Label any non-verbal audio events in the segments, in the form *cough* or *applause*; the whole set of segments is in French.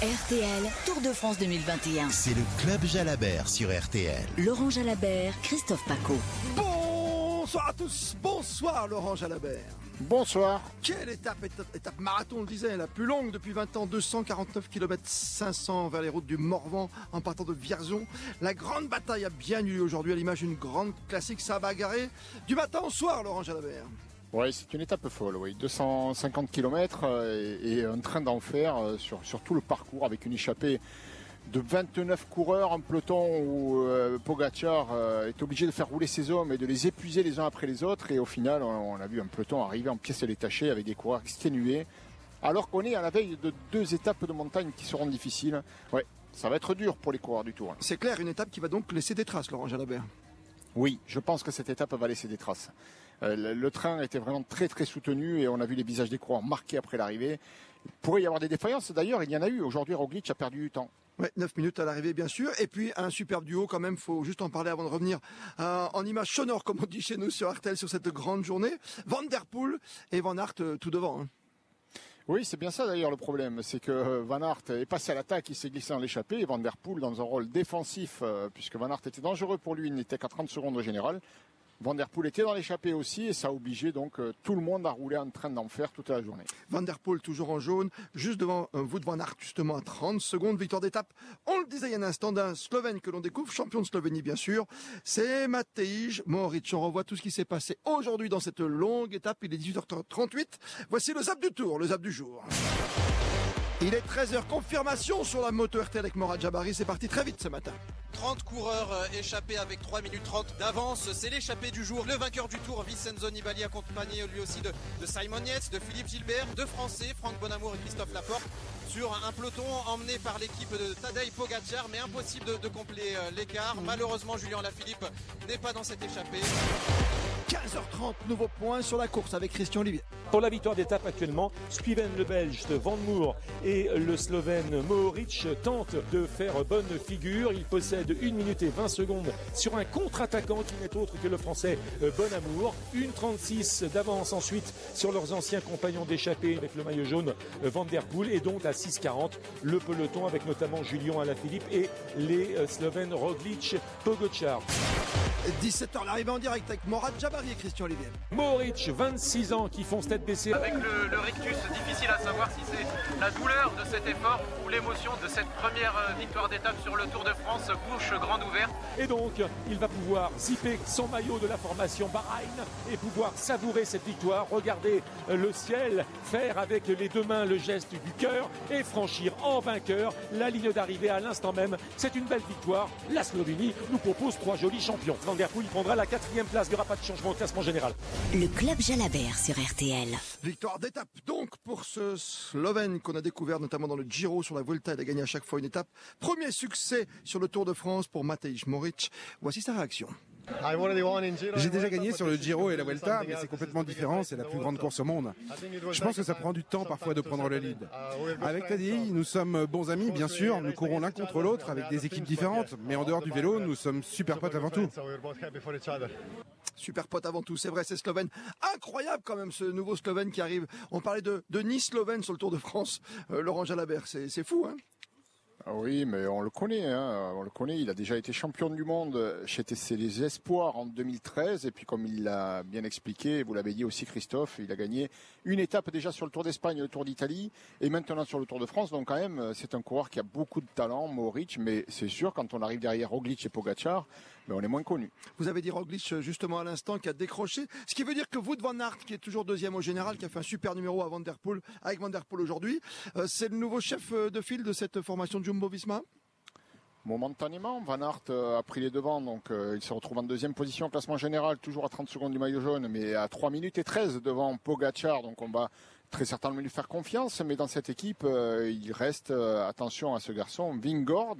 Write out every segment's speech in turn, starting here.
RTL, Tour de France 2021. C'est le Club Jalabert sur RTL. Laurent Jalabert, Christophe Paco. Bonsoir à tous, bonsoir Laurent Jalabert. Bonsoir. Quelle étape, étape, étape marathon, on le disait, la plus longue depuis 20 ans, 249 km 500 vers les routes du Morvan en partant de Vierzon. La grande bataille a bien eu lieu aujourd'hui à l'image d'une grande classique, ça a bagarré du matin au soir Laurent Jalabert. Oui, c'est une étape folle, oui. 250 km et, un train d'enfer euh, sur, sur tout le parcours avec une échappée de 29 coureurs, un peloton où euh, Pogacar euh, est obligé de faire rouler ses hommes et de les épuiser les uns après les autres. Et au final, on, a vu un peloton arriver en pièces détachées avec des coureurs exténués. Alors qu'on est à la veille de deux étapes de montagne qui seront difficiles. Ouais, ça va être dur pour les coureurs du Tour. C'est clair, une étape qui va donc laisser des traces, Laurent Jalabert. Oui, je pense que cette étape va laisser des traces. Euh, le, train était vraiment très très soutenu et on a vu les visages des coureurs marqués après l'arrivée. Il pourrait y avoir des défaillances, d'ailleurs, il y en a eu. Aujourd'hui, Roglic a perdu du temps. Ouais, 9 minutes à l'arrivée, bien sûr. Et puis, un superbe duo, quand même, faut juste en parler avant de revenir euh, en image sonore, comme on dit chez nous sur RTL, sur cette grande journée. Van Der Poel et Van Aert euh, tout devant. Hein. Oui, c'est bien ça d'ailleurs le problème, c'est que Van Aert est passé à l'attaque, il s'est glissé dans l'échappée, et Van Der Poel dans un rôle défensif, puisque Van Aert était dangereux pour lui, il n'était qu'à 30 secondes au général. Van Der Poel était dans l'échappée aussi et ça a obligé donc euh, tout le monde à rouler en train d'enfer toute la journée. Van Der Poel toujours en jaune, juste devant un Wout van Aert justement à 30 secondes, victoire d'étape. On le disait il y a un instant d'un Slovène que l'on découvre, champion de Slovénie bien sûr, c'est Matej Mohoric. On revoit tout ce qui s'est passé aujourd'hui dans cette longue étape, il est 18h38. Voici le zap du tour, le zap du jour. Il est 13h, confirmation sur la moto RTL avec Morad Jabari, c'est parti très vite ce matin. 30 coureurs euh, échappés avec 3 minutes 30 d'avance. C'est l'échappée du jour. Le vainqueur du tour, Vincenzo Nibali, accompagné lui aussi de, Simon Yates, de Philippe Gilbert, de Français, Franck Bonamour et Christophe Laporte, sur un peloton emmené par l'équipe de Tadej Pogacar, mais impossible de, de compléter euh, l'écart. Malheureusement, Julien Lafilippe n'est pas dans cette échappée. 15h30, nouveau point sur la course avec Christian Olivier. Pour la victoire d'étape actuellement, Steven le Belge de Van Moor et le Slovène Mohoric tentent de faire bonne figure. Il possède 1 minute et 20 secondes sur un contre-attaquant qui n'est autre que le français euh, Bonamour. Une 36 d'avance ensuite sur leurs anciens compagnons d'échappée avec le maillot jaune euh, Van Der Poel et donc à 6,40 le peloton avec notamment Julien Alaphilippe et les euh, Slovènes Roglic Pogacar. 17h l'arrivée en direct avec Morad Jabari et Christian Olivier. Mohoric, 26 ans, qui font tête baissée. Avec le, le, rictus, difficile à savoir si c'est la douleur de cet effort ou l'émotion de cette première euh, victoire d'étape sur le Tour de France, bouche grande ouverte. Et donc, il va pouvoir zipper son maillot de la formation Bahreïn et pouvoir savourer cette victoire, regarder le ciel, faire avec les deux mains le geste du cœur et franchir en vainqueur la ligne d'arrivée à l'instant même. C'est une belle victoire. La Slovénie nous propose trois jolis champions. Van Der Poel prendra la quatrième place. Il n'y aura pas de changement au classement général. Le club Jalabert sur RTL. Victoire d'étape donc pour ce Slovène qu'on a découvert notamment dans le Giro sur la Volta. Il a gagné à chaque fois une étape. Premier succès sur le Tour de France pour Matej Moric. Voici sa réaction. J'ai déjà gagné sur le Giro et la Vuelta, mais c'est complètement différent, c'est la plus grande course au monde. Je pense que ça prend du temps parfois de prendre le lead. Avec Tadei, nous sommes bons amis, bien sûr, nous courons l'un contre l'autre avec des équipes différentes, mais en dehors du vélo, nous sommes super potes avant tout. Super pote avant tout, c'est vrai, c'est Slovène. Incroyable quand même ce nouveau Slovène qui arrive. On parlait de, de Nice Slovène sur le Tour de France, euh, Laurent Jalabert, c'est fou, hein oui, mais on le connaît, hein, on le connaît. Il a déjà été champion du monde chez TC les Espoirs en 2013, et puis comme il l'a bien expliqué, vous l'avez dit aussi Christophe, il a gagné une étape déjà sur le Tour d'Espagne, le Tour d'Italie, et maintenant sur le Tour de France. Donc quand même, c'est un coureur qui a beaucoup de talent, Mauric, mais c'est sûr quand on arrive derrière Roglic et Pogacar, mais on est moins connu. Vous avez dit Roglic justement à l'instant qui a décroché, ce qui veut dire que Wout van Aert, qui est toujours deuxième au général, qui a fait un super numéro à Van avec Van Der Poel aujourd'hui, euh, c'est le nouveau chef euh, de file de cette formation de Jumbo-Visma Momentanément, Van Aert euh, a pris les devants, donc il se retrouve en deuxième position. Au classement général, toujours à 30 secondes du maillot jaune, mais à 3 minutes et 13 devant Pogacar, donc on va très certainement lui faire confiance, mais dans cette équipe, euh, il reste, euh, attention à ce garçon, Vingord,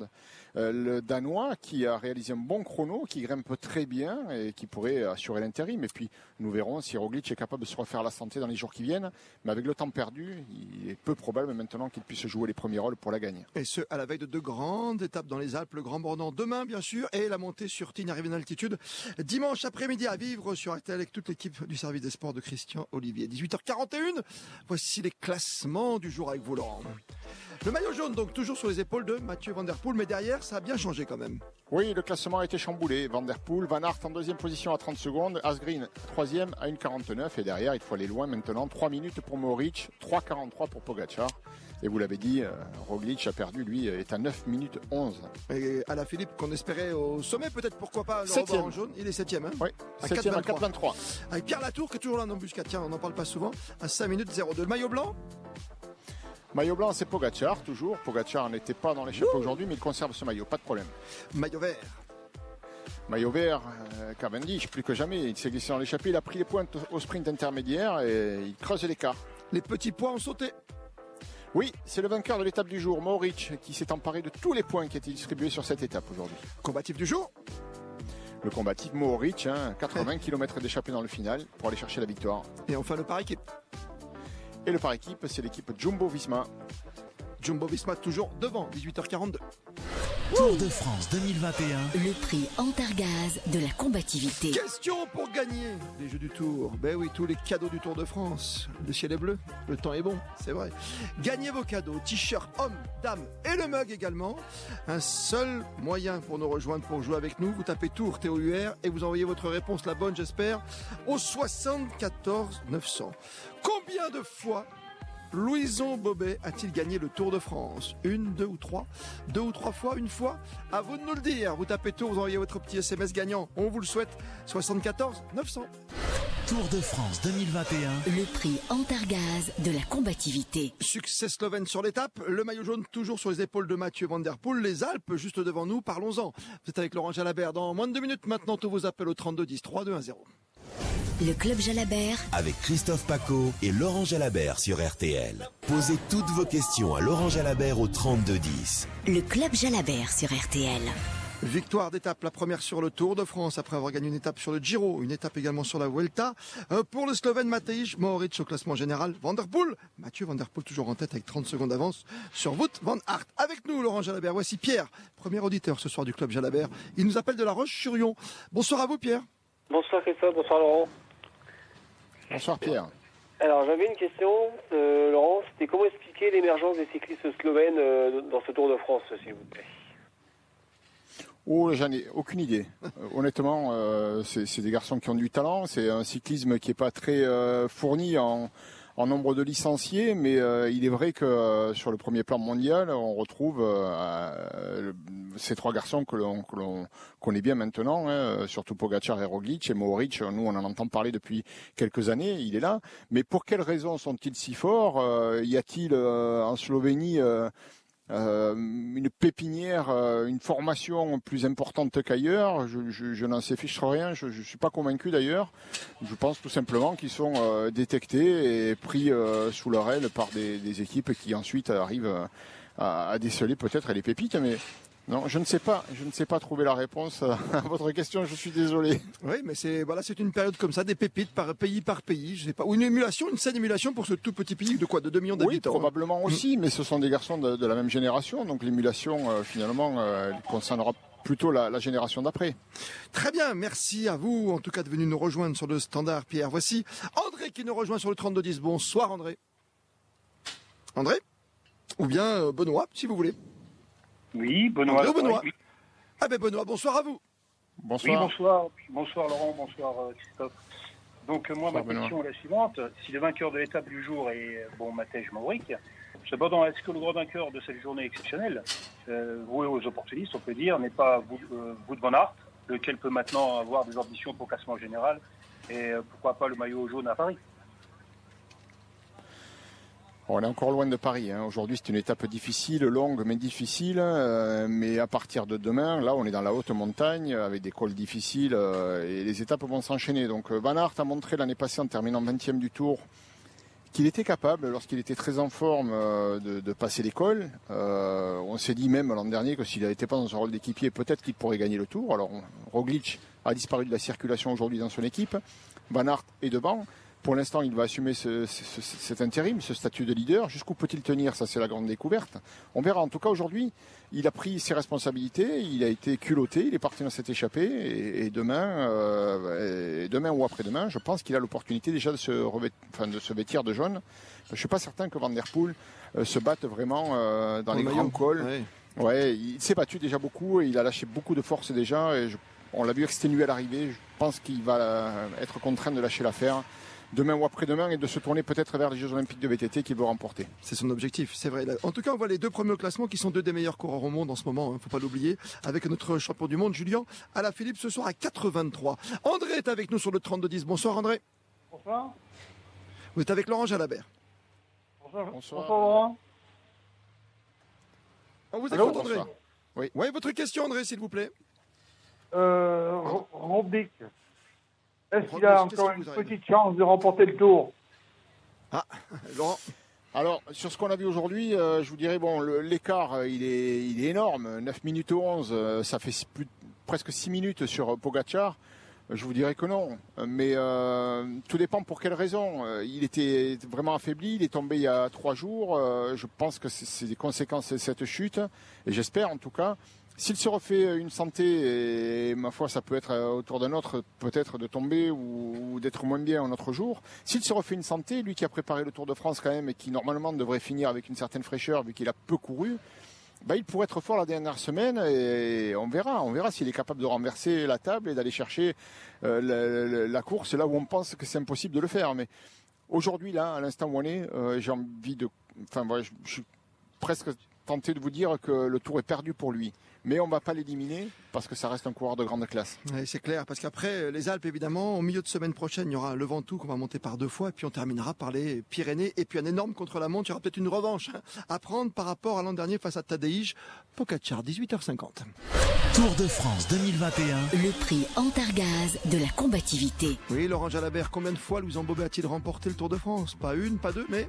euh, le Danois, qui a réalisé un bon chrono, qui grimpe très bien et qui pourrait assurer l'intérim. Et puis, nous verrons si Roglic est capable de se refaire la santé dans les jours qui viennent. Mais avec le temps perdu, il est peu probable maintenant qu'il puisse jouer les premiers rôles pour la gagner. Et ce, à la veille de deux grandes étapes dans les Alpes, le Grand Bornand demain, bien sûr, et la montée sur Tignes arrivée d'altitude dimanche après-midi à vivre sur RTL avec toute l'équipe du service des sports de Christian Olivier. 18h41. Voici les classements du jour avec vous, Laurent. Le maillot jaune, donc toujours sur les épaules de Mathieu Van Poel, mais derrière, ça a bien changé quand même. Oui, le classement a été chamboulé. Van Poel, Van Aert en deuxième position à 30 secondes, Asgreen troisième à 1,49 et derrière, il faut aller loin maintenant. 3 minutes pour Moric, 3,43 pour Pogacar. Et vous l'avez dit, euh, Roglic a perdu, lui, est à 9 minutes 11. Et à la Philippe, qu'on espérait au sommet, peut-être pourquoi pas le en jaune. Il est septième. Hein Oui, À 7 à 4,23. 4,23. Avec Pierre Latour qui est toujours là en embuscade. Tiens, on n'en parle pas souvent. À 5 minutes 02. Le maillot blanc? Maillot blanc, c'est Pogacar, toujours. Pogacar n'était pas dans l'échappée aujourd'hui, mais il conserve ce maillot, pas de problème. Maillot vert. Maillot vert, euh, Cavendish, plus que jamais. Il s'est glissé dans l'échappée, il a pris les pointes au sprint intermédiaire et il creuse l'écart. Les petits pois ont sauté. Oui, c'est le vainqueur de l'étape du jour, Mauric, qui s'est emparé de tous les points qui étaient distribués sur cette étape aujourd'hui. Combatif du jour. Le combatif Mohoric, hein, 80 km d'échappée dans le final pour aller chercher la victoire. Et enfin le par équipe. Et le par équipe, c'est l'équipe Jumbo Visma. Jumbo Visma toujours devant, 18h42. Tour de France 2021. Le prix Antargaz de la combativité. Question pour gagner les Jeux du Tour. Ben oui, tous les cadeaux du Tour de France. Le ciel est bleu, le temps est bon, c'est vrai. Gagnez vos cadeaux, t-shirt homme, dame et le mug également. Un seul moyen pour nous rejoindre, pour jouer avec nous. Vous tapez Tour, T-O-U-R, et vous envoyez votre réponse, la bonne j'espère, au 74 900. Combien de fois Louison Bobet a-t-il gagné le Tour de France Une, deux ou trois Deux ou trois fois Une fois À vous de nous le dire. Vous tapez Tour, vous envoyez votre petit SMS gagnant. On vous le souhaite. 74 900. Tour de France 2021. Le prix Antargaz de la combativité. Succès slovène sur l'étape. Le maillot jaune toujours sur les épaules de Mathieu Van Der Poel. Les Alpes juste devant nous. Parlons-en. Vous êtes avec Laurent Jalabert dans moins de deux minutes. Maintenant, tous vos appels au 32 10 3 2 1 0. Le club Jalabert. Avec Christophe Paco et Laurent Jalabert sur RTL. Posez toutes vos questions à Laurent Jalabert au 3210. Le club Jalabert sur RTL. Victoire d'étape, la première sur le Tour de France, après avoir gagné une étape sur le Giro, une étape également sur la Vuelta. Euh, pour le Slovène Matej Mohoric au classement général, Van Der Poel, Mathieu Van Der Poel toujours en tête avec 30 secondes d'avance sur Wout Van Aert. Avec nous, Laurent Jalabert. Voici Pierre, premier auditeur ce soir du club Jalabert. Il nous appelle de la Roche-sur-Yon. Bonsoir à vous, Pierre. Bonsoir Christophe, bonsoir Laurent. Bonsoir Pierre. Alors j'avais une question, euh, Laurent, c'était comment expliquer l'émergence des cyclistes slovènes euh, dans ce Tour de France, s'il vous plaît? Oh, j'en ai aucune idée. Euh, honnêtement, euh, c'est des garçons qui ont du talent. C'est un cyclisme qui est pas très euh, fourni en, en nombre de licenciés, mais euh, il est vrai que euh, sur le premier plan mondial, on retrouve euh, ces trois garçons que l'on connaît bien maintenant, hein, surtout Pogacar et Roglic et Mohoric. Nous, on en entend parler depuis quelques années. Il est là, mais pour quelles raisons sont-ils si forts Y a-t-il en Slovénie euh, une pépinière, euh, une formation plus importante qu'ailleurs. Je, n'en sais fiche rien. Je ne suis pas convaincu d'ailleurs. Je pense tout simplement qu'ils sont euh, détectés et pris euh, sous leur aile par des, des équipes qui ensuite arrivent à, à déceler peut-être les pépites. Mais non, je ne sais pas. Je ne sais pas trouver la réponse à votre question. Je suis désolé. Oui, mais c'est voilà, c'est une période comme ça, des pépites par pays par pays, je sais pas, ou une émulation, une saine émulation pour ce tout petit pays de quoi, de 2 millions Oui, d'habitants. hein. probablement aussi, mais ce sont des garçons de, de la même génération. Donc l'émulation, euh, finalement, euh, concernera plutôt la, la génération d'après. Très bien, merci à vous en tout cas de venir nous rejoindre sur le standard Pierre. Voici André qui nous rejoint sur le 3210. Bonsoir André. André? Ou bien euh, Benoît, si vous voulez. Oui, Benoît. Oui, Ah ben Benoît, bonsoir à vous. oui, Bonsoir. bonsoir. Bonsoir Laurent, bonsoir euh, Christophe. Donc euh, moi, Bonsoir, ma Benoît. question est la suivante. Si le vainqueur de l'étape du jour est, euh, bon, Matej Mauric, cependant, est-ce que le grand vainqueur de cette journée exceptionnelle, euh, voué aux opportunistes, on peut dire, n'est pas Wout euh, van Aert, lequel peut maintenant avoir des ambitions pour classement général, et euh, pourquoi pas le maillot jaune à Paris? On est encore loin de Paris. hein. Aujourd'hui, c'est une étape difficile, longue mais difficile. euh, mais à partir de demain, là, on est dans la haute montagne avec des cols difficiles euh, et les étapes vont s'enchaîner. Donc, euh, Van Aert a montré l'année passée en terminant 20e du Tour qu'il était capable, lorsqu'il était très en forme, de, de passer. Euh, on s'est dit même l'an dernier que s'il n'était pas dans un rôle d'équipier, peut-être qu'il pourrait gagner le Tour. Alors, Roglic a disparu de la circulation aujourd'hui dans son équipe. Van Aert est devant. Pour l'instant, il va assumer ce, ce, cet intérim, ce statut de leader. Jusqu'où peut-il tenir? Ça, c'est la grande découverte. On verra. En tout cas, aujourd'hui, il a pris ses responsabilités. Il a été culotté. Il est parti dans cette échappée. Et, et demain, euh, et demain ou après-demain, je pense qu'il a l'opportunité déjà de se, enfin, de se vêtir de jaune. Je suis pas certain que Van Der Poel euh, se batte vraiment euh, dans les grands cols. Ouais. il s'est battu déjà beaucoup et il a lâché beaucoup de force déjà. Et on l'a vu exténué à l'arrivée. Je pense qu'il va être contraint de lâcher l'affaire demain ou après-demain et de se tourner peut-être vers les Jeux Olympiques de VTT qu'il veut remporter. C'est son objectif, c'est vrai. En tout cas, on voit les deux premiers au classement qui sont deux des meilleurs coureurs au monde en ce moment, il hein, ne faut pas l'oublier, avec notre champion du monde, Julien Alaphilippe, ce soir à 83. André est avec nous sur le 32-10. Bonsoir André. Bonsoir. Vous êtes avec Laurent Jalabert. Bonsoir. Bonsoir, Laurent. On vous écoute André. Oui. oui, votre question André, s'il vous plaît. Euh, est-ce qu'il a encore une petite chance de remporter le tour Ah, *laughs* Laurent alors, sur ce qu'on a vu aujourd'hui, euh, je vous dirais, bon, l'écart, euh, il est, il est énorme. 9 minutes 11, euh, ça fait plus, presque 6 minutes sur Pogachar. Je vous dirais que non. Mais tout dépend pour quelle raison. il était vraiment affaibli, il est tombé il y a 3 jours. je pense que c'est des conséquences de cette chute, et j'espère en tout cas. S'il se refait une santé, et ma foi, ça peut être euh, autour d'un autre, peut-être de tomber ou, d'être moins bien un autre jour. S'il se refait une santé, lui qui a préparé le Tour de France quand même et qui normalement devrait finir avec une certaine fraîcheur vu qu'il a peu couru, bah, il pourrait être fort la dernière semaine et on verra. On verra s'il est capable de renverser la table et d'aller chercher euh, la, course là où on pense que c'est impossible de le faire. Mais aujourd'hui, là, à l'instant où on est, euh, j'ai envie de. Enfin, je suis presque tenté de vous dire que le tour est perdu pour lui mais on ne va pas l'éliminer parce que ça reste un coureur de grande classe. Oui, c'est clair, parce qu'après euh, les Alpes, évidemment, au milieu de semaine prochaine, il y aura le Ventoux qu'on va monter par deux fois, et puis on terminera par les Pyrénées, et puis un énorme contre-la-montre. Il y aura peut-être une revanche hein, à prendre par rapport à l'an dernier face à Tadej Pogacar, 18h50. Tour de France 2021. Le prix Antargaz de la combativité. Oui, Laurent Jalabert, combien de fois Louison Bobet a-t-il remporté le Tour de France? Pas une, pas deux, mais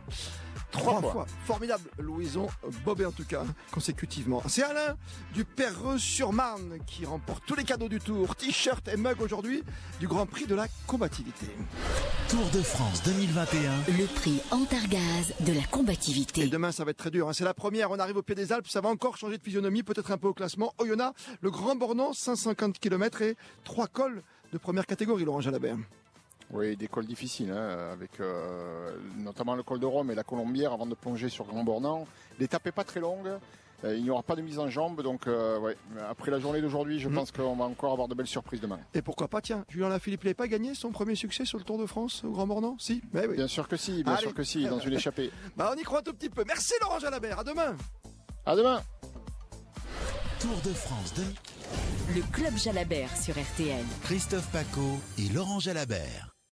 Trois fois. Formidable, Louison Bobet en tout cas, consécutivement. C'est Alain du Perreux-sur-Marne qui remporte tous les cadeaux du tour, t-shirt et mug aujourd'hui du Grand Prix de la combativité. Tour de France 2021. Le prix Antargaz de la combativité. Et demain ça va être très dur, hein. c'est la première, on arrive au pied des Alpes, ça va encore changer de physionomie, peut-être un peu au classement. Oyonnax, le Grand Bornand, 150 km et trois cols de première catégorie, Laurent Jalabert. Oui, des cols difficiles, hein, avec euh, notamment le col de Rome et la Colombière avant de plonger sur Grand Bornand. L'étape n'est pas très longue. Euh, il n'y aura pas de mise en jambe, donc euh, ouais. après la journée d'aujourd'hui, je mm. pense qu'on va encore avoir de belles surprises demain. Et pourquoi pas, tiens, Julien Lafilippe n'a pas gagné son premier succès sur le Tour de France au Grand Bornand Si Mais oui. Bien sûr que si, bien sûr que si, dans une échappée. *laughs* bah, on y croit un tout petit peu. Merci Laurent Jalabert, à demain À demain Tour de France de... Le Club Jalabert sur RTL. Christophe Paco et Laurent Jalabert.